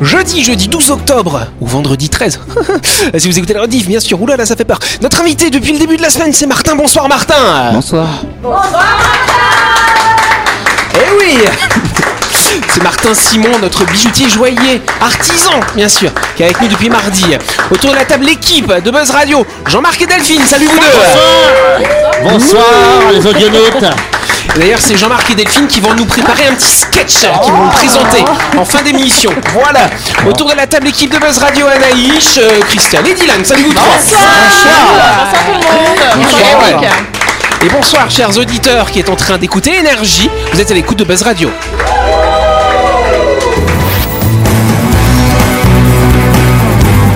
jeudi, jeudi 12 octobre, ou vendredi 13. si vous écoutez la rediff, bien sûr, oulala, ça fait peur. Notre invité depuis le début de la semaine, c'est Martin. Bonsoir Martin Bonsoir. Eh oui C'est Martin Simon, notre bijoutier joaillier, artisan, bien sûr, qui est avec nous depuis mardi. Autour de la table, l'équipe de Buzz Radio, Jean-Marc et Delphine, salut vous deux Bonsoir les audionautes D'ailleurs, c'est Jean-Marc et Delphine qui vont nous préparer un petit sketch euh, qui vont nous présenter en fin d'émission. Voilà. Autour de la table, équipe de Buzz Radio, Anaïs, euh, Christian et Dylan. Salut vous trois. Bonsoir tout le monde Bonsoir. Et bonsoir, chers auditeurs qui est en train d'écouter Énergie. Vous êtes à l'écoute de Buzz Radio.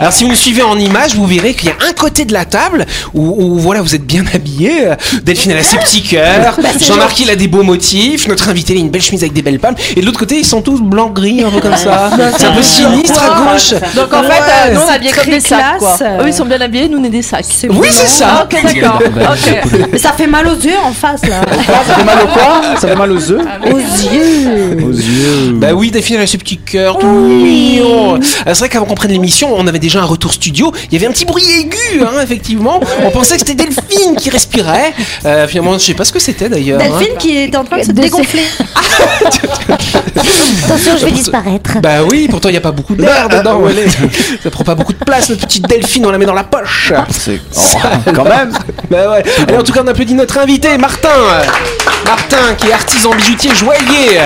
Alors si vous nous suivez en image, vous verrez qu'il y a un côté de la table où, où, voilà vous êtes bien habillés. Delphine elle a ses petits cœurs, Jean-Marc il a des beaux motifs, notre invité il a une belle chemise avec des belles palmes, et de l'autre côté ils sont tous blanc gris un peu comme ça. C'est un peu sinistre à gauche. Donc en fait, Ouais. euh, nous on est habillés comme des sacs quoi. euh. Eux ils sont bien habillés, nous on est des sacs. Oui c'est ça. Ah, ok d'accord. Mais ça fait mal aux yeux en face là. Ça fait mal au quoi Ça fait mal aux œufs aux yeux. Aux yeux Bah oui, Delphine elle a ses petits cœurs tout mignons. Ah, C'est vrai qu'avant qu'on prenne l'émission, on avait déjà un retour studio. Il y avait un petit bruit aigu, hein, effectivement. On pensait que c'était Delphine qui respirait. Euh, finalement, je sais pas ce que c'était d'ailleurs. hein. Delphine qui était en train de se De dégonfler. Attention, je vais disparaître. Bah oui, pourtant il n'y a pas beaucoup d'air dedans. Ça prend pas beaucoup de place, notre petite Delphine, on la met dans la poche. C'est oh, quand même Bah ouais. Allez, en tout cas, on applaudit notre invité, Martin. Martin, qui est artisan bijoutier joaillier.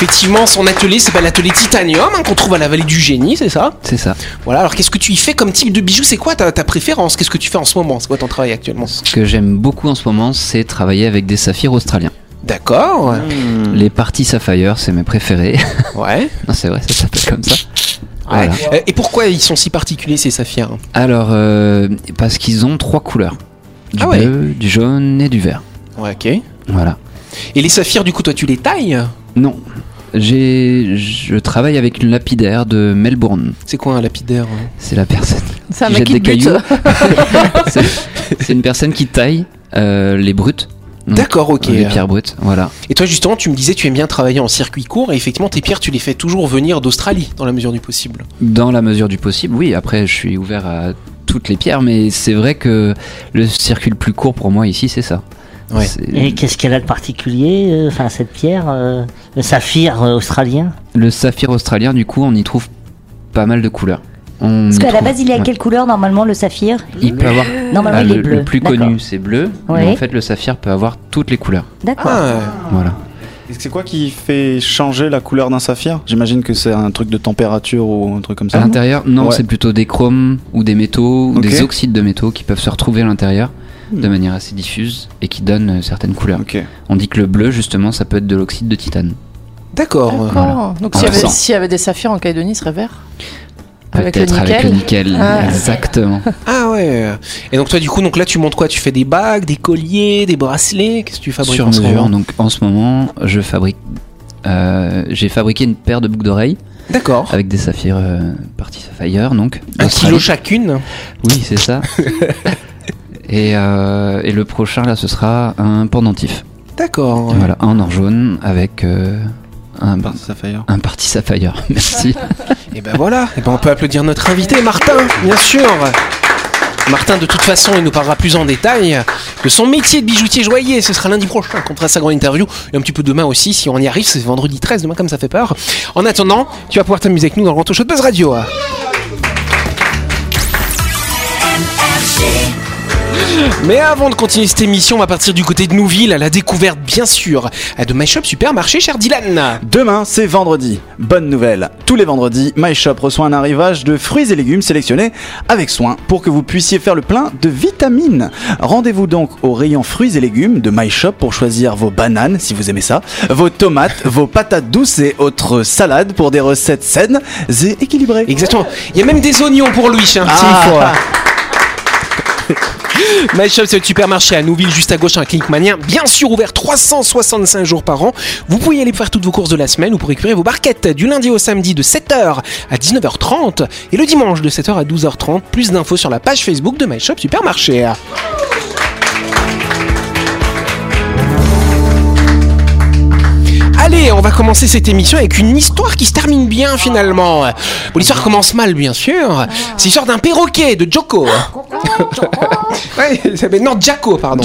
Effectivement, son atelier s'appelle l'atelier Titanium, hein, qu'on trouve à la vallée du génie, c'est ça C'est ça. Voilà, alors qu'est-ce que tu y fais comme type de bijoux? C'est quoi ta, ta préférence? Qu'est-ce que tu fais en ce moment? C'est quoi ton travail actuellement? Ce que j'aime beaucoup en ce moment, c'est travailler avec des saphirs australiens. D'accord. Les parties Sapphire, c'est mes préférés. Ouais. non, c'est vrai, ça s'appelle comme ça. Ouais. Voilà. Euh, Et pourquoi ils sont si particuliers ces saphirs? Alors, euh, parce qu'ils ont trois couleurs. Du Ah ouais. bleu, du jaune et du vert. Ouais, ok. Voilà. Et les saphirs, du coup, toi, tu les tailles? Non. J'ai, je travaille avec une lapidaire de Melbourne. C'est quoi un lapidaire hein? C'est la personne un qui mec jette qui des bute. cailloux. c'est, une personne qui taille euh, les brutes. D'accord, ok. Les pierres brutes, voilà. Et toi, justement, tu me disais, tu aimes bien travailler en circuit court, et effectivement, tes pierres, tu les fais toujours venir d'Australie, dans la mesure du possible. Dans la mesure du possible, oui. Après, je suis ouvert à toutes les pierres, mais c'est vrai que le circuit le plus court pour moi ici, c'est ça. Ouais. Et qu'est-ce qu'elle a de particulier, euh, enfin cette pierre, euh, le saphir euh, australien Le saphir australien, du coup, on y trouve pas mal de couleurs. On Parce qu'à la base, il est à ouais. quelle couleur normalement le saphir Il peut avoir. Normalement, Ah, il est le, bleu. le plus D'accord. connu, c'est bleu. Oui. Mais en fait, le saphir peut avoir toutes les couleurs. D'accord. Ah, Voilà. Et C'est quoi qui fait changer la couleur d'un saphir? J'imagine que c'est un truc de température ou un truc comme À ça. l'intérieur, non, Ouais. c'est plutôt des chromes ou des métaux ou des oxydes de métaux qui peuvent se retrouver à l'intérieur de manière assez diffuse et qui donnent euh, certaines couleurs. On dit que le bleu, justement, ça peut être de l'oxyde de titane. D'accord. Donc s'il y, avait- y des saphirs en Calédonie, il serait vert Avec le Peut-être avec nickel le nickel. Ah. Exactement. Ah ouais. Et donc, toi, du coup, donc là, tu montes quoi? Tu fais des bagues, des colliers, des bracelets? Qu'est-ce que tu fabriques Sur en ce mesure. moment? Donc en ce moment, je fabrique. euh, J'ai fabriqué une paire de boucles d'oreilles D'accord. avec des saphirs euh, Sapphire, donc. Un kilo chacune? Oui, c'est ça. et, euh, et le prochain, là, ce sera un pendentif. D'accord. Voilà, en or jaune avec euh, un, Par Sapphire. un parti Sapphire. Merci. Et ben voilà. Et ben on peut applaudir notre invité, Martin, bien sûr. Martin, de toute façon, il nous parlera plus en détail de son métier de bijoutier joaillier. Ce sera lundi prochain qu'on fera sa grande interview. Et un petit peu demain aussi, si on y arrive. C'est vendredi 13, demain, comme ça fait peur. En attendant, tu vas pouvoir t'amuser avec nous dans le Grand Show de Buzz Radio. Mais avant de continuer cette émission, on va partir du côté de Nouville à la découverte, bien sûr, de My Shop Supermarché, cher Dylan. Demain, c'est vendredi. Bonne nouvelle. Tous les vendredis, My Shop reçoit un arrivage de fruits et légumes sélectionnés avec soin pour que vous puissiez faire le plein de vitamines. Rendez-vous donc au rayon fruits et légumes de My Shop pour choisir vos bananes, si vous aimez ça, vos tomates, vos patates douces et autres salades pour des recettes saines et équilibrées. Exactement. Il y a même des oignons pour Louis, hein, Ah. S'il faut. My Shop, c'est le supermarché à Nouville, juste à gauche, un clinique manien. Bien sûr, ouvert 365 jours par an. Vous pouvez y aller faire toutes vos courses de la semaine ou pour récupérer vos barquettes du lundi au samedi de 7h à 19h30 et le dimanche de 7h à 12h30. Plus d'infos sur la page Facebook de My Shop Supermarché. Allez, on va commencer cette émission avec une histoire qui se termine bien finalement. Bon, l'histoire commence mal, bien sûr. C'est l'histoire d'un perroquet de Joko. ouais, non, Jacko, pardon.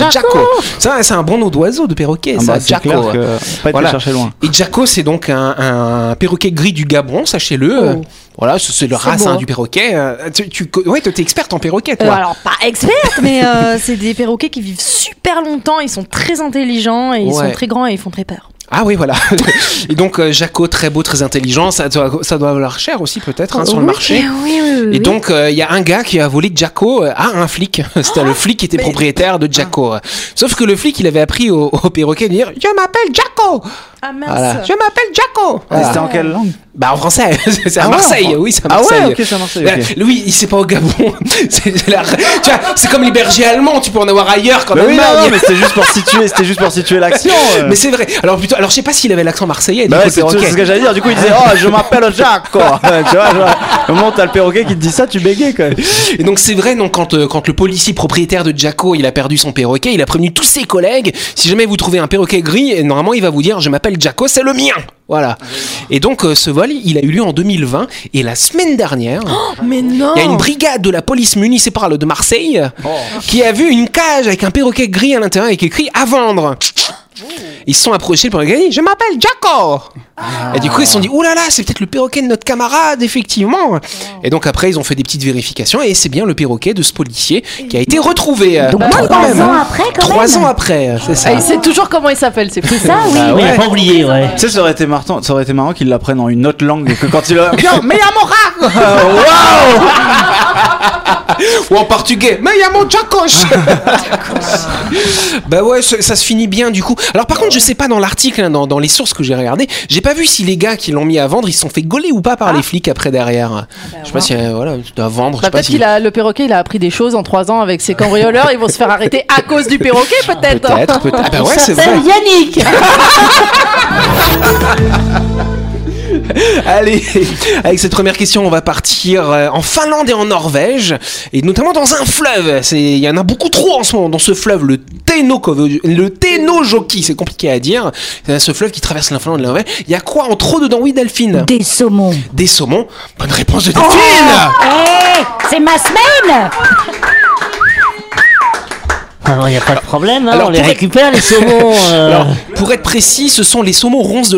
Ça, c'est un bon nom d'oiseau de perroquet, Ah ça. bah, clair que Voilà. chercher loin. Et Jacko, c'est donc un, un perroquet gris du Gabon, sachez-le. Oh. Voilà, c'est le race hein, du perroquet. Euh, Tu, tu, ouais, t'es experte en perroquet, Euh, toi. alors, pas experte, mais euh, c'est des perroquets qui vivent super longtemps. Ils sont très intelligents et ils Ouais. sont très grands et ils font très peur. Ah oui, voilà. et donc, euh, Jacko, très beau, très intelligent. Ça doit, ça doit valoir cher aussi, peut-être, hein, sur le marché. Oui, oui, oui. Et donc, euh, il y a un gars qui a volé Jacko euh, à un flic. C'était le flic qui était mais- propriétaire de Jacko. Sauf que le flic, il avait appris au, au perroquet de dire Je m'appelle Jacko Ah mince. Voilà. Je m'appelle Jacko Et Voilà. C'était en quelle langue? Bah, en français. c'est à Ah ouais, Marseille. en- Oui, c'est à Ah ouais, ok, c'est à Marseille. Bah, ok. Lui, il sait pas au Gabon. c'est c'est la- tu vois, c'est comme les bergers allemands. Tu peux en avoir ailleurs qu'en Mais oui, non, mais c'était juste pour situer, c'était juste pour situer l'action. euh. Mais c'est vrai. Alors plutôt, alors je sais pas s'il avait l'accent marseillais. Bah ouais, c'est c'est perroquet. ce que j'allais dire. Du coup, il disait Oh, je m'appelle Jacques, quoi. tu vois, genre, au moment où t'as le perroquet qui te dit ça, tu bégayes, quoi. Et donc c'est vrai, donc quand, euh, quand le policier propriétaire de Jacko il a perdu son perroquet, il a prévenu tous ses collègues. Si jamais vous trouvez un perroquet gris, et normalement il va vous dire je m'appelle Jacko, c'est le mien. Voilà. Et donc euh, ce vol, il a eu lieu en 2020 et la semaine dernière, Mais non. il y a une brigade de la police municipale de Marseille qui a vu une cage avec un perroquet gris à l'intérieur avec écrit à vendre. Ils se sont approchés pour regarder. Je m'appelle Jacko. Et du coup, ils se sont dit, oh là là, c'est peut-être le perroquet de notre camarade, effectivement. Et donc après, ils ont fait des petites vérifications et c'est bien le perroquet de ce policier qui a été retrouvé. Donc trois ans après, quand Trois même. ans après, c'est ça. Ah, il sait toujours comment il s'appelle, c'est. C'est ça, oui. Bah Oui, ouais. pas oublié, ouais. Tu sais, ça aurait été marrant, ça aurait été marrant qu'ils l'apprennent en une autre langue et que quand il a. mais Ou en portugais, mais il y a mon Jacos Bah ouais, ça, ça se finit bien du coup. Alors par contre, je sais pas dans l'article, hein, dans, dans les sources que j'ai regardées, j'ai pas vu si les gars qui l'ont mis à vendre, ils se sont fait gauler ou pas par les flics après derrière. je sais pas si, euh, voilà, tu dois vendre. je Bah, sais pas peut-être si- qu'il a le perroquet, il a appris des choses en trois ans avec ses cambrioleurs. Ils vont se faire arrêter à cause du perroquet, peut-être. Peut-être, peut-être. Ah bah ouais, c'est vrai. Yannick Allez, avec cette première question, on va partir euh, en Finlande et en Norvège, et notamment dans un fleuve. Il y en a beaucoup trop en ce moment dans ce fleuve, le. Le Tenojoki, c'est compliqué à dire. C'est ce fleuve qui traverse la Finlande et la Norvège. Il y a quoi en trop dedans? Oui, Delphine Des saumons. Des saumons. Bonne réponse de Delphine Eh, c'est ma semaine Alors, il n'y a pas de problème, hein, Alors, on les être- récupère, les saumons. euh. Alors, pour être précis, ce sont les saumons roses de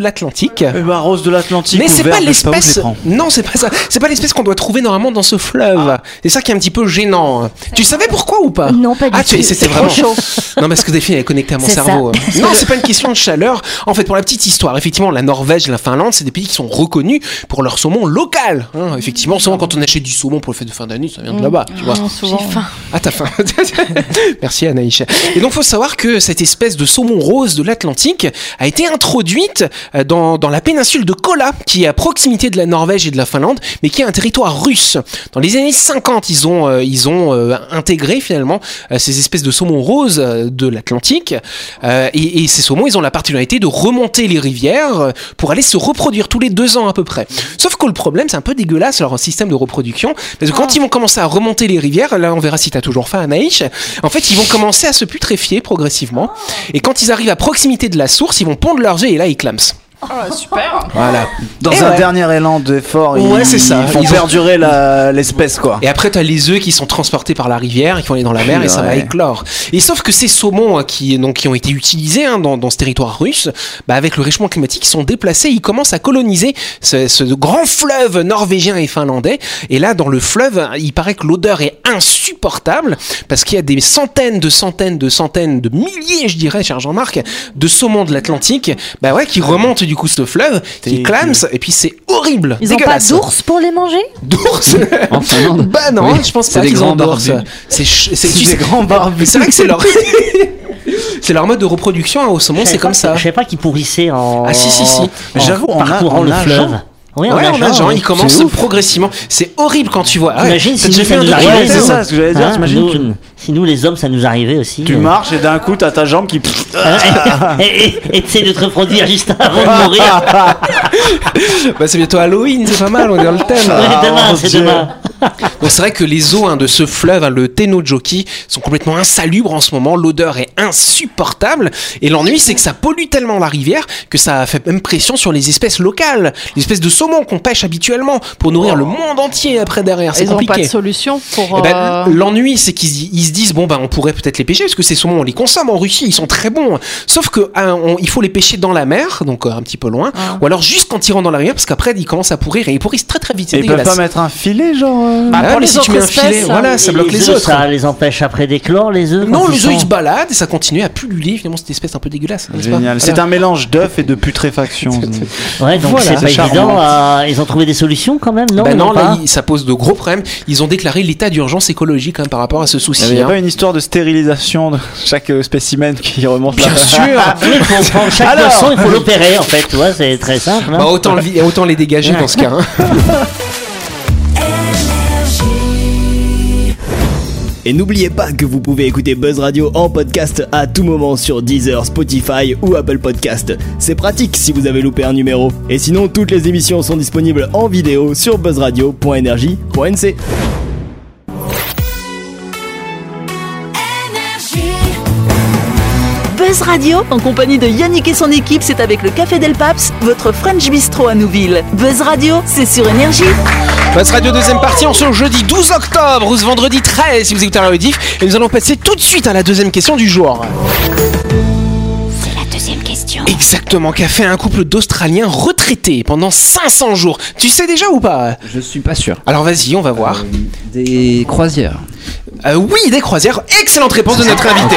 l'Atlantique. Eh bah, Rose de l'Atlantique. Mais c'est pas l'espèce. Non, c'est pas ça. C'est pas l'espèce qu'on doit trouver normalement dans ce fleuve. C'est ça qui est un petit peu gênant. Tu savais pourquoi ou pas Non, pas du Ah, tu- tout. c'était C'est trop vraiment chaud. Non, parce que Delphine elle est connectée à mon cerveau. ça. Non, c'est pas une question de chaleur. En fait, pour la petite histoire, effectivement, la Norvège, la Finlande, c'est des pays qui sont reconnus pour leur saumon local. hein. Effectivement, souvent quand on achète du saumon pour le fête de fin d'année, ça vient de là-bas, tu vois. J'ai faim. Ah, t'as faim. Merci Anaïs. Et donc, faut savoir que cette espèce de saumon rose de l'Atlantique a été introduite euh, dans, dans la péninsule de Kola, qui est à proximité de la Norvège et de la Finlande, mais qui est un territoire russe. Dans les années 50, ils ont, euh, ils ont euh, intégré finalement euh, ces espèces de saumons roses de l'Atlantique. Et, et ces saumons, ils ont la particularité de remonter les rivières pour aller se reproduire tous les deux ans à peu près. Sauf que le problème, c'est un peu dégueulasse leur système de reproduction, parce que quand ils vont commencer à remonter les rivières, là on verra si t'as toujours faim Anaïs, en fait ils vont commencer à se putréfier progressivement, et quand ils arrivent à proximité de la source, ils vont pondre leurs œufs et là ils clament. Ah, super. Voilà. Dans Et un ouais. dernier élan d'effort, Ouais, ils, c'est ça. ils font Ils perdurer l'espèce, quoi. Et après, t'as les œufs qui sont transportés par la rivière, qui vont aller dans la mer et ça va éclore. Et sauf que ces saumons hein, qui, donc, qui ont été utilisés hein, dans, dans ce territoire russe, bah, avec le réchauffement climatique, ils sont déplacés, ils commencent à coloniser ce, ce grand fleuve norvégien et finlandais. Et là, dans le fleuve, il paraît que l'odeur est insupportable parce qu'il y a des centaines de centaines de centaines de milliers, je dirais, cher Jean-Marc, de saumons de l'Atlantique, bah ouais, qui remontent du coup ce fleuve, qui clament, et puis c'est horrible. Ils ont pas d'ours pour les manger? D'ours En Finlande Bah non, Oui, je pense c'est pas des qu'ils ont grands d'ours. C'est des grands barbus. C'est vrai que c'est leur c'est leur mode de reproduction hein, au saumon, c'est comme ça. Je savais pas qu'ils pourrissaient en. Ah, si, si, si. en J'avoue, en parcourant en le fleuve. Oui, ouais, en ils commencent C'est ouf. progressivement. C'est horrible quand tu vois. Ah ouais, t'as si déjà nous, ça nous arrivait, documentaire c'est ça, ce que j'allais dire, Hein, nous- tu- Si nous, les hommes, ça nous arrivait aussi. Tu euh, marches et d'un coup, t'as ta jambe qui. et et- et t'essaies de te reproduire juste avant de mourir. Bah, c'est bientôt Halloween, c'est pas mal, on est dans le thème. Demain, c'est demain. Donc c'est vrai que les eaux hein, de ce fleuve, hein, le Tenojoki, sont complètement insalubres en ce moment. L'odeur est insupportable. Et l'ennui, c'est que ça pollue tellement la rivière que ça fait même pression sur les espèces locales, les espèces de saumon qu'on pêche habituellement pour nourrir le monde entier après derrière. C'est Ils ont compliqué. pas de solution pour. Eh ben, euh, L'ennui, c'est qu'ils ils se disent bon ben on pourrait peut-être les pêcher parce que ces saumons on les consomme en Russie, ils sont très bons. Sauf que hein, on- il faut les pêcher dans la mer, donc euh, un petit peu loin, Ah. ou alors juste quand ils rentrent dans la rivière parce qu'après ils commencent à pourrir et ils pourrissent très très vite. Ils peuvent pas mettre un filet, genre. euh, Bah, Ah, pour mais les si tu mets un filet, voilà, hein. ça Et bloque les œufs, autres. Ça les empêche après d'éclore, les œufs Non, les œufs ils se baladent et ça continue à pulluler finalement cette espèce un peu dégueulasse. Génial. C'est Voilà. un mélange d'œuf et de putréfaction. Ouais, donc Voilà. c'est pas charmant. évident. à- Ils ont trouvé des solutions quand même, non Ben ils non, là, ça pose de gros problèmes. Ils ont déclaré l'état d'urgence écologique quand même par rapport à ce souci. Il n'y a hein. pas une histoire de stérilisation de chaque euh, spécimen qui remonte Bien sûr. Oui, il faut prendre chaque poisson, il faut l'opérer en fait, tu vois, c'est très simple. Bah, autant les dégager dans ce cas. hein. Et n'oubliez pas que vous pouvez écouter Buzz Radio en podcast à tout moment sur Deezer, Spotify ou Apple Podcast. C'est pratique si vous avez loupé un numéro. Et sinon, toutes les émissions sont disponibles en vidéo sur buzzradio.energie.nc. Buzz Radio, en compagnie de Yannick et son équipe, c'est avec le Café Del Paps, votre French Bistro à Nouville. Buzz Radio, c'est sur Énergie. Buzz Radio deuxième partie en ce jeudi 12 octobre ou ce vendredi 13 si vous écoutez la rediff et nous allons passer tout de suite à la deuxième question du jour. C'est la deuxième question. Exactement, qu'a fait un couple d'Australiens retraités pendant 500 jours. Tu sais déjà ou pas? Je suis pas sûr. Alors vas-y, on va voir. Des croisières. Euh, oui, des croisières. Excellente réponse de notre invité.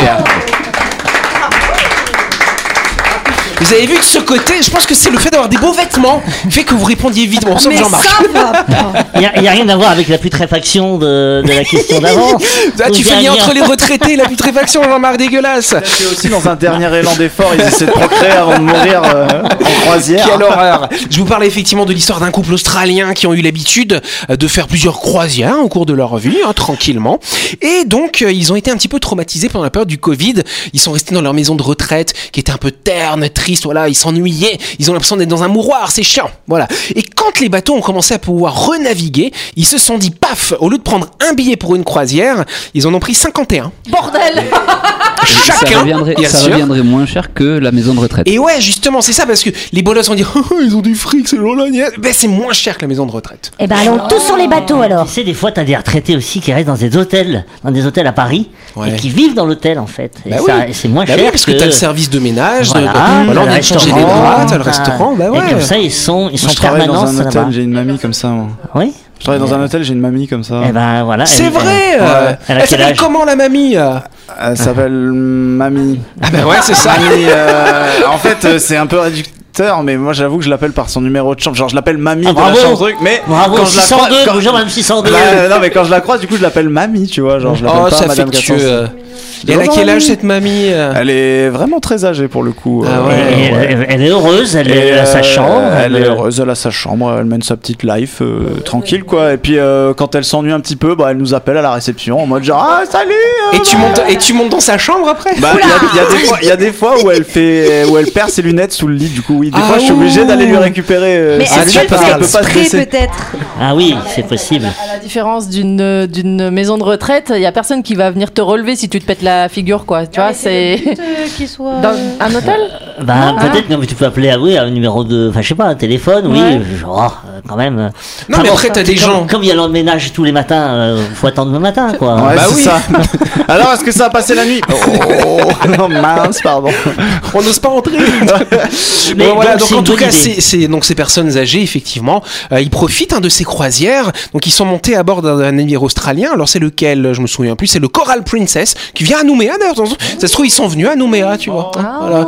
Vous avez vu que ce côté, je pense que c'est le fait d'avoir des beaux vêtements fait que vous répondiez vite. Bon, Mais Jean-Marc. ça va Il n'y a, il y a rien à voir avec la putréfaction de, de la question d'avant. Ah, tu fais lien entre les retraités et la putréfaction, Jean-Marc, dégueulasse. C'est aussi dans un dernier élan d'effort, ils essaient de procréer avant de mourir euh, en croisière. Quelle horreur Je vous parlais effectivement de l'histoire d'un couple australien qui ont eu l'habitude euh, de faire plusieurs croisières au cours de leur vie, hein, tranquillement. Et donc, euh, ils ont été un petit peu traumatisés pendant la période du Covid. Ils sont restés dans leur maison de retraite, qui était un peu terne, triste, voilà, ils s'ennuyaient. Ils ont l'impression d'être dans un mouroir, c'est chiant, voilà. Et quand les bateaux ont commencé à pouvoir renaviguer, ils se sont dit, paf, au lieu de prendre un billet pour une croisière, ils en ont pris 51. Bordel ça Chacun, reviendrait, bien ça sûr. reviendrait moins cher que la maison de retraite. Et ouais, justement, c'est ça, parce que les bolos vont dire, Oh, ils ont du fric, c'est gna. ben c'est moins cher que la maison de retraite. Eh ben allons tous sur les bateaux alors. Tu sais, des fois, t'as des retraités aussi qui restent dans des hôtels, dans des hôtels à Paris, Ouais. et qui vivent dans l'hôtel en fait. Et Bah ça- oui. et c'est moins Bah cher oui, parce que, t'as le service de ménage, Voilà, de- t'as voilà, on le a changé les t'as le restaurant, bah ouais. Et comme ça, ils sont, ils Moi, sont je travaille dans permanents un hôtel, j'ai une mamie comme ça. Moi. Oui Je travaille dans un hôtel, j'ai une mamie comme ça. Eh ben voilà. C'est elle- vrai elle- euh, Elle a Elle s'appelle comment la mamie euh Elle s'appelle Mamie. Ah bah ouais, c'est ça. Mamie, euh, en fait, euh, c'est un peu réducteur, mais moi j'avoue que je l'appelle par son numéro de chambre. Genre, je l'appelle Mamie Ah, de la bravo. chambre truc, mais Bravo, quand je la 602, croise, quand- bonjour madame 602. Bah, euh, non, mais quand je la croise, du coup, je l'appelle Mamie, tu vois. Genre, je l'appelle Oh, pas ça Madame affectueux. 406. euh. Et elle a quel âge cette mamie euh Elle est vraiment très âgée pour le coup. Ah euh, ouais. Elle, elle- elle est heureuse, elle, elle a sa chambre. Elle est heureuse, elle a sa chambre, elle mène sa petite life euh, tranquille quoi. Et puis euh, quand elle s'ennuie un petit peu, bah, elle nous appelle à la réception en mode genre ah salut. euh, et tu, montes, et tu montes dans sa chambre après Bah, il y, y a des fois où elle fait, où elle perd ses lunettes sous le lit, du coup oui, des Ah, fois je suis obligé d'aller lui récupérer euh, Mais est-ce qu'elle parce fait qu'elle peut pas se exprès dresser. peut-être Ah oui, c'est possible. À la différence d'une d'une maison de retraite, il y a personne qui va venir te relever si tu te pètes la figure, quoi. Tu vois, c'est qu'il soit. dans un hôtel? Bah, Ah. peut-être que tu peux appeler à, oui, à un numéro de. Enfin, je sais pas, un téléphone, oui, Ouais. genre, euh, quand même. euh. Non, Enfin, mais bon, après, t'as des comme- gens. Comme il y a l'emménage tous les matins, euh, faut attendre le matin, quoi. Ouais, Bah c'est oui. ça. Alors, est-ce que ça a passé la nuit? Oh, non, mince, pardon. On n'ose pas entrer. Mais Bon, voilà, donc, en tout cas, c'est c'est- donc ces personnes âgées, effectivement, euh, ils profitent hein, de ces croisières. Donc ils sont montés à bord d'un d'un navire australien. Alors c'est lequel? Je me souviens plus. C'est le Coral Princess qui vient à Nouméa. D'ailleurs, ça se trouve ils sont venus à Nouméa, tu vois. Ah. Voilà.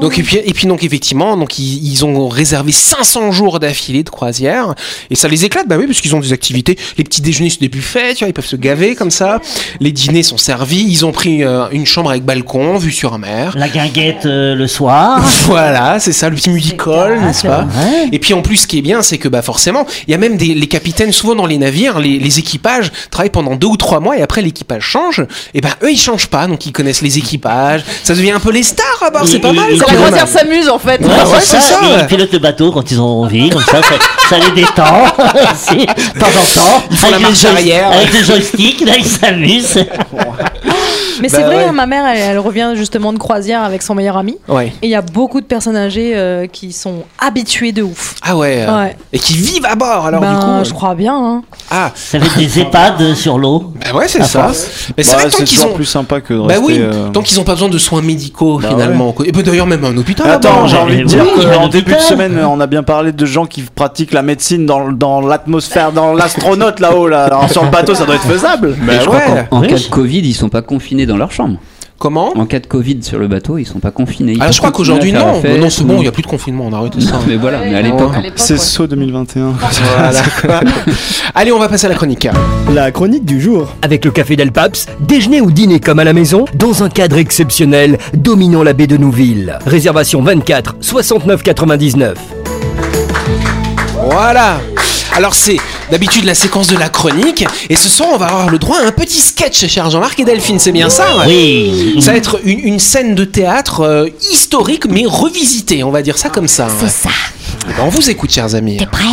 Donc et puis et puis donc effectivement, donc ils, ils ont réservé 500 jours d'affilée de croisière et ça les éclate. Bah oui, parce qu'ils ont des activités. Les petits déjeuners c'est des buffets, tu vois, ils peuvent se gaver comme ça. Les dîners sont servis. Ils ont pris euh, une chambre avec balcon, vue sur mer. La guinguette euh, le soir. Voilà, c'est ça, le petit musical, n'est-ce pas Ouais. Et puis en plus, ce qui est bien, c'est que bah forcément, il y a même des les capitaines souvent dans les navires, les, les équipages travaillent pendant deux ou trois mois et après l'équipage change. Et ben eux, ils changent pas, donc ils connaissent les équipages. Ça devient un peu les stars à bord, c'est pas mal. La même. Croisière s'amuse en fait. Ouais, Ah ouais, c'est c'est ça. ça, Et ouais. Ils pilotent le bateau quand ils ont envie, comme ça, ça, ça les détend. De temps en temps. Ils font la le marche joy- arrière. Avec le joystick, là, ils s'amusent. Mais Bah c'est vrai, ouais. hein, ma mère, elle, elle revient justement de croisière avec son meilleur ami. Ouais. Et il y a beaucoup de personnes âgées euh, qui sont habituées de ouf. Ah ouais. euh, Ouais. Et qui vivent à bord, alors ben, du coup. euh, je crois bien. hein. Ah, Ça fait des EHPAD sur l'eau. bah ouais, c'est ça. Mais c'est Bah, vrai qu'ils toujours ont. plus sympa que de Bah rester. oui, euh, tant qu'ils ont pas besoin de soins médicaux Bah finalement. Et peut d'ailleurs même un hôpital. Attends, j'ai envie de dire Oui, qu'en début de semaine, on a bien parlé de gens qui pratiquent la médecine dans, dans l'atmosphère, dans l'astronaute là-haut. Là. Alors sur le bateau, ça doit être faisable. Bah je crois ouais. qu'en en cas de Covid, ils sont pas confinés dans leur chambre. Comment En cas de Covid sur le bateau, ils sont pas confinés. Ils Alors je crois qu'aujourd'hui non. non, c'est bon, ou- il y a plus de confinement, on a arrêté ça. Non, mais voilà, mais à l'époque. L'époque, C'est ouais. saut 2021. Voilà. Allez, on va passer à la chronique. La chronique du jour. Avec le café Del Paps, déjeuner ou dîner comme à la maison, dans un cadre exceptionnel, dominant la baie de Nouville. Réservation 24 69 99. Voilà. Alors c'est d'habitude la séquence de la chronique et ce soir on va avoir le droit à un petit sketch, cher Jean-Marc et Delphine, c'est bien ça ouais Oui. Ça va être une, une scène de théâtre euh, historique mais revisitée, on va dire ça comme ça. C'est ouais. ça. Eh ben, on vous écoute, chers amis. T'es prêt?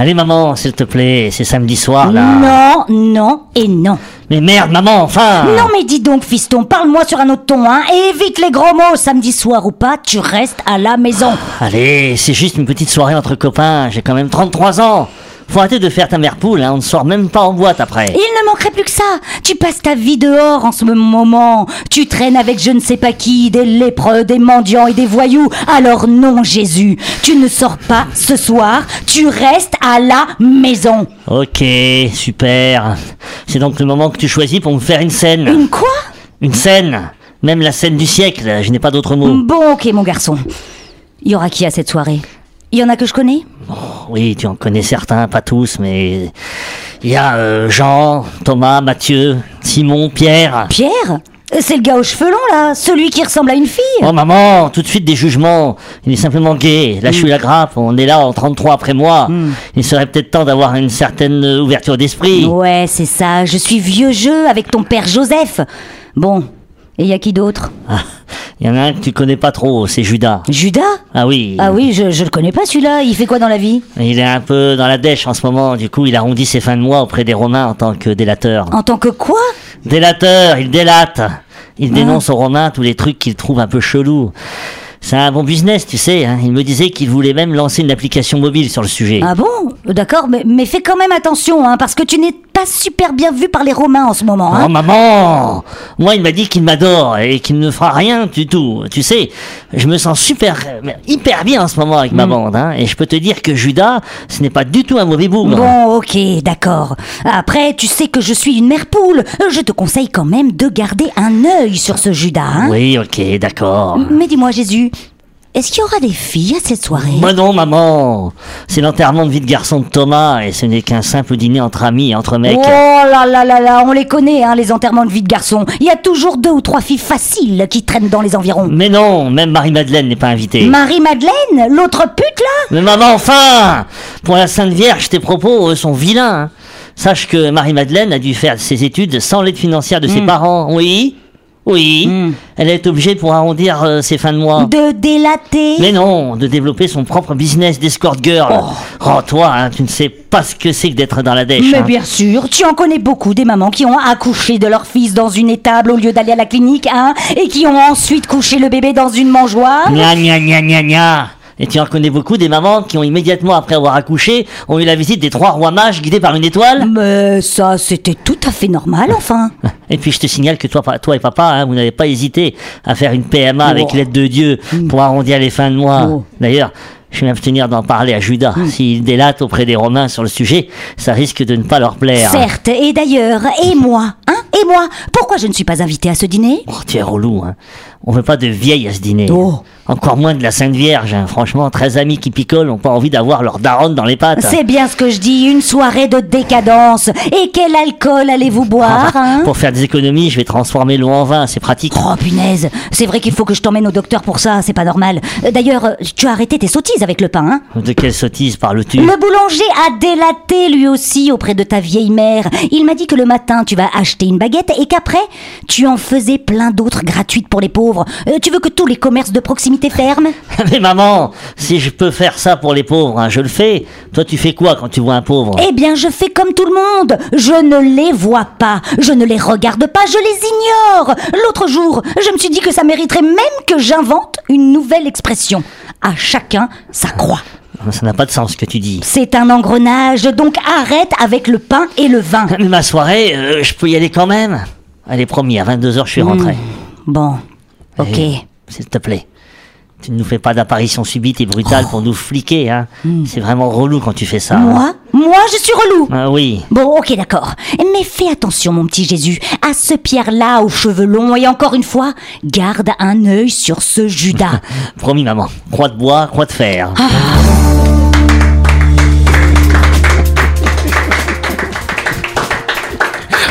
Allez, maman, s'il te plaît, c'est samedi soir, là. Non, non et non. Mais merde, maman, enfin Non mais dis donc fiston, parle-moi sur un autre ton, hein, et évite les gros mots, samedi soir ou pas, tu restes à la maison. Allez, c'est juste une petite soirée entre copains, j'ai quand même 33 ans. Faut arrêter de faire ta mère poule, hein, on ne sort même pas en boîte après. Il ne manquerait plus que ça. Tu passes ta vie dehors en ce moment. Tu traînes avec je ne sais pas qui, des lépreux, des mendiants et des voyous. Alors non, Jésus, tu ne sors pas ce soir. Tu restes à la maison. Ok, super. C'est donc le moment que tu choisis pour me faire une scène. Une quoi? Une scène Même la scène du siècle, je n'ai pas d'autre mot. Bon, ok, mon garçon. Il y aura qui à cette soirée? Il y en a que je connais? Oui, tu en connais certains, pas tous, mais... Il y a euh, Jean, Thomas, Mathieu, Simon, Pierre. Pierre? C'est le gars aux cheveux longs, là Celui qui ressemble à une fille Oh maman, tout de suite des jugements. Il est simplement gay. Là, je suis la grappe. On est là en 33 après moi. Il serait peut-être temps d'avoir une certaine euh, ouverture d'esprit. Ouais, c'est ça. Je suis vieux jeu avec ton père Joseph. Bon, et y a qui d'autre? Il y en a un que tu connais pas trop, c'est Judas. Judas Ah oui. Ah oui, je, je le connais pas celui-là. Il fait quoi dans la vie? Il est un peu dans la dèche en ce moment. Du coup, il arrondit ses fins de mois auprès des Romains en tant que délateur. En tant que quoi? Délateur, il délate. Il dénonce aux Romains tous les trucs qu'il trouve un peu chelous. C'est un bon business, tu sais. hein. Il me disait qu'il voulait même lancer une application mobile sur le sujet. Ah bon? D'accord, mais, mais fais quand même attention, hein, parce que tu n'es pas super bien vu par les Romains en ce moment. Hein. Oh maman Moi il m'a dit qu'il m'adore et qu'il ne fera rien du tout. Tu sais, je me sens super, hyper bien en ce moment avec ma Hmm. bande. Hein, et je peux te dire que Judas, ce n'est pas du tout un mauvais bougre. Bon, ok, d'accord. Après, tu sais que je suis une mère poule. Je te conseille quand même de garder un œil sur ce Judas. Hein. Oui, ok, d'accord. Mais dis-moi, Jésus, est-ce qu'il y aura des filles à cette soirée? Moi non, maman. C'est l'enterrement de vie de garçon de Thomas et ce n'est qu'un simple dîner entre amis et entre mecs. Oh là là là là, on les connaît, hein, les enterrements de vie de garçon. Il y a toujours deux ou trois filles faciles qui traînent dans les environs. Mais non, même Marie-Madeleine n'est pas invitée. Marie-Madeleine, l'autre pute là? Mais maman, enfin Pour la Sainte Vierge, tes propos euh, sont vilains. hein. Sache que Marie-Madeleine a dû faire ses études sans l'aide financière de ses Hmm. parents. Oui? Oui, elle est obligée pour arrondir euh, ses fins de mois. De délater Mais non, de développer son propre business d'escort girl. Oh, toi, hein, tu ne sais pas ce que c'est que d'être dans la dèche. Mais hein. bien sûr, tu en connais beaucoup des mamans qui ont accouché de leur fils dans une étable au lieu d'aller à la clinique, hein, et qui ont ensuite couché le bébé dans une mangeoire. Gna gna gna gna gna. Et tu en connais beaucoup des mamans qui ont immédiatement après avoir accouché ont eu la visite des trois rois mages guidés par une étoile? Mais ça, c'était tout à fait normal, enfin. Et puis je te signale que toi, toi et papa, hein, vous n'avez pas hésité à faire une PMA avec Oh. l'aide de Dieu pour arrondir les fins de mois. Oh. D'ailleurs, je vais m'abstenir d'en parler à Judas. S'il délate auprès des Romains sur le sujet, ça risque de ne pas leur plaire. Certes, et d'ailleurs, et moi, hein, et moi, pourquoi je ne suis pas invitée à ce dîner? Oh, tu es relou, hein. On veut pas de vieilles à ce dîner. Oh. Encore moins de la Sainte Vierge. hein. Franchement, 13 amis qui picolent n'ont pas envie d'avoir leur daronne dans les pattes. C'est bien ce que je dis, une soirée de décadence. Et quel alcool allez-vous boire, hein Pour faire des économies, je vais transformer l'eau en vin, c'est pratique. Oh punaise, c'est vrai qu'il faut que je t'emmène au docteur pour ça, c'est pas normal. Euh, D'ailleurs, euh, tu as arrêté tes sottises avec le pain, hein De quelle sottise parles-tu? Le boulanger a délaté lui aussi auprès de ta vieille mère. Il m'a dit que le matin tu vas acheter une baguette et qu'après tu en faisais plein d'autres gratuites pour les pauvres. Euh, tu veux que tous les commerces de proximité ferment Mais maman, si je peux faire ça pour les pauvres, hein, je le fais. Toi, tu fais quoi quand tu vois un pauvre? Eh bien, je fais comme tout le monde. Je ne les vois pas, je ne les regarde pas, je les ignore. L'autre jour, je me suis dit que ça mériterait même que j'invente une nouvelle expression. À chacun sa croix. Ça n'a pas de sens ce que tu dis. C'est un engrenage, donc arrête avec le pain et le vin. Mais ma soirée, euh, je peux y aller quand même Allez, promis, à 22h, je suis rentré. Bon, ok. S'il te plaît. Tu ne nous fais pas d'apparition subite et brutale pour nous fliquer, hein. C'est vraiment relou quand tu fais ça. hein. Moi Moi, je suis relou Ah oui. Bon, ok, d'accord. Mais fais attention, mon petit Jésus, à ce Pierre-là aux cheveux longs, et encore une fois, garde un œil sur ce Judas. Promis, maman. Croix de bois, croix de fer.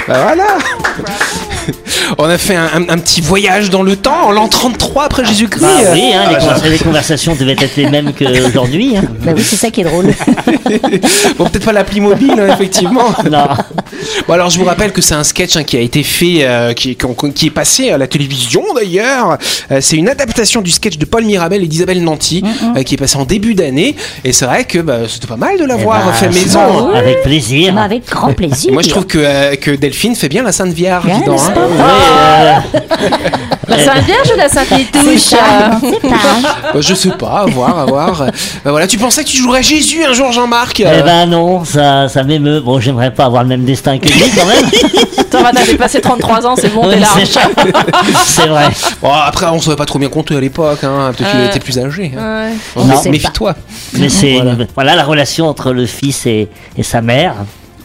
Bah voilà On a fait un, un- un petit voyage dans le temps, en l'an 33 après Jésus-Christ. Bah oui, hein, les, Ah, les conversations devaient être les mêmes qu'aujourd'hui. Hein. bah oui, c'est ça qui est drôle. Bon, peut-être pas l'appli mobile, hein, effectivement. Non. Bon, alors je vous rappelle que c'est un sketch hein, qui a été fait, euh, qui, qui- qui est passé à la télévision d'ailleurs. Euh, c'est une adaptation du sketch de Paul Mirabel et d'Isabelle Nanty, euh, qui est passé en début d'année. Et c'est vrai que bah, c'était pas mal de l'avoir Eh ben, fait maison. Avec plaisir. Bah, avec grand plaisir. Moi, je trouve que, euh, que Delphine fait bien la Sainte Vierge. Ouais, pas Oui, euh, La Sainte Vierge ou la Sainte Nitouche pas. Bah, je sais pas, à voir, à voir. Bah, voilà, tu pensais que tu jouerais Jésus un jour, Jean-Marc eh euh, ben non, ça, ça m'émeut. Bon, j'aimerais pas avoir le même destin que lui quand même. T'en vas t'as dépassé 33 ans, c'est bon, t'es Oui, large. c'est- C'est vrai. Bon, après, on savait pas trop bien compter à l'époque. Hein. Peut-être qu'il Ouais. était plus âgé. hein. Ouais. Oh, Non. mais- Méfie-toi. Mais c'est voilà. la relation entre le fils et, et sa mère.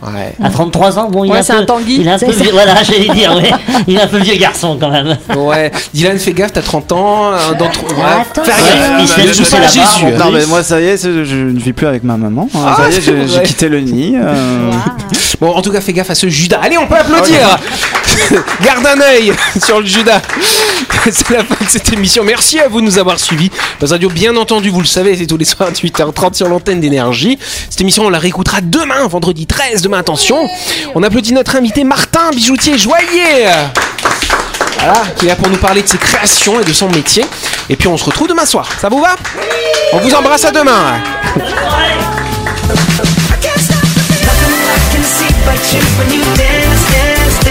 Ouais. À 33 ans, bon, il Ouais, est un peu, un Tanguy. il est un peu vieux, voilà, j'allais dire, ouais. il est un peu vieux garçon quand même. Ouais, Dylan, fais gaffe, t'as 30 ans. euh, dans Attends. fais Ouais, gaffe. il se la Jésus. Non, mais moi, ça y est, je ne vis plus avec ma maman. Ah, ça y est, j'ai quitté le nid. euh. Bon, en tout cas, fais gaffe à ce Judas. Allez, on peut applaudir. Garde un œil sur le Judas. C'est la fin de cette émission. Merci à vous de nous avoir suivis. Buzz Radio, bien entendu, vous le savez, c'est tous les soirs à 8h30 sur l'antenne d'énergie. Cette émission, on la réécoutera demain, vendredi 13. Demain, attention. On applaudit notre invité Martin Bijoutier Joyer. Voilà, qui est là pour nous parler de ses créations et de son métier. Et puis on se retrouve demain soir. Ça vous va? On vous embrasse à demain.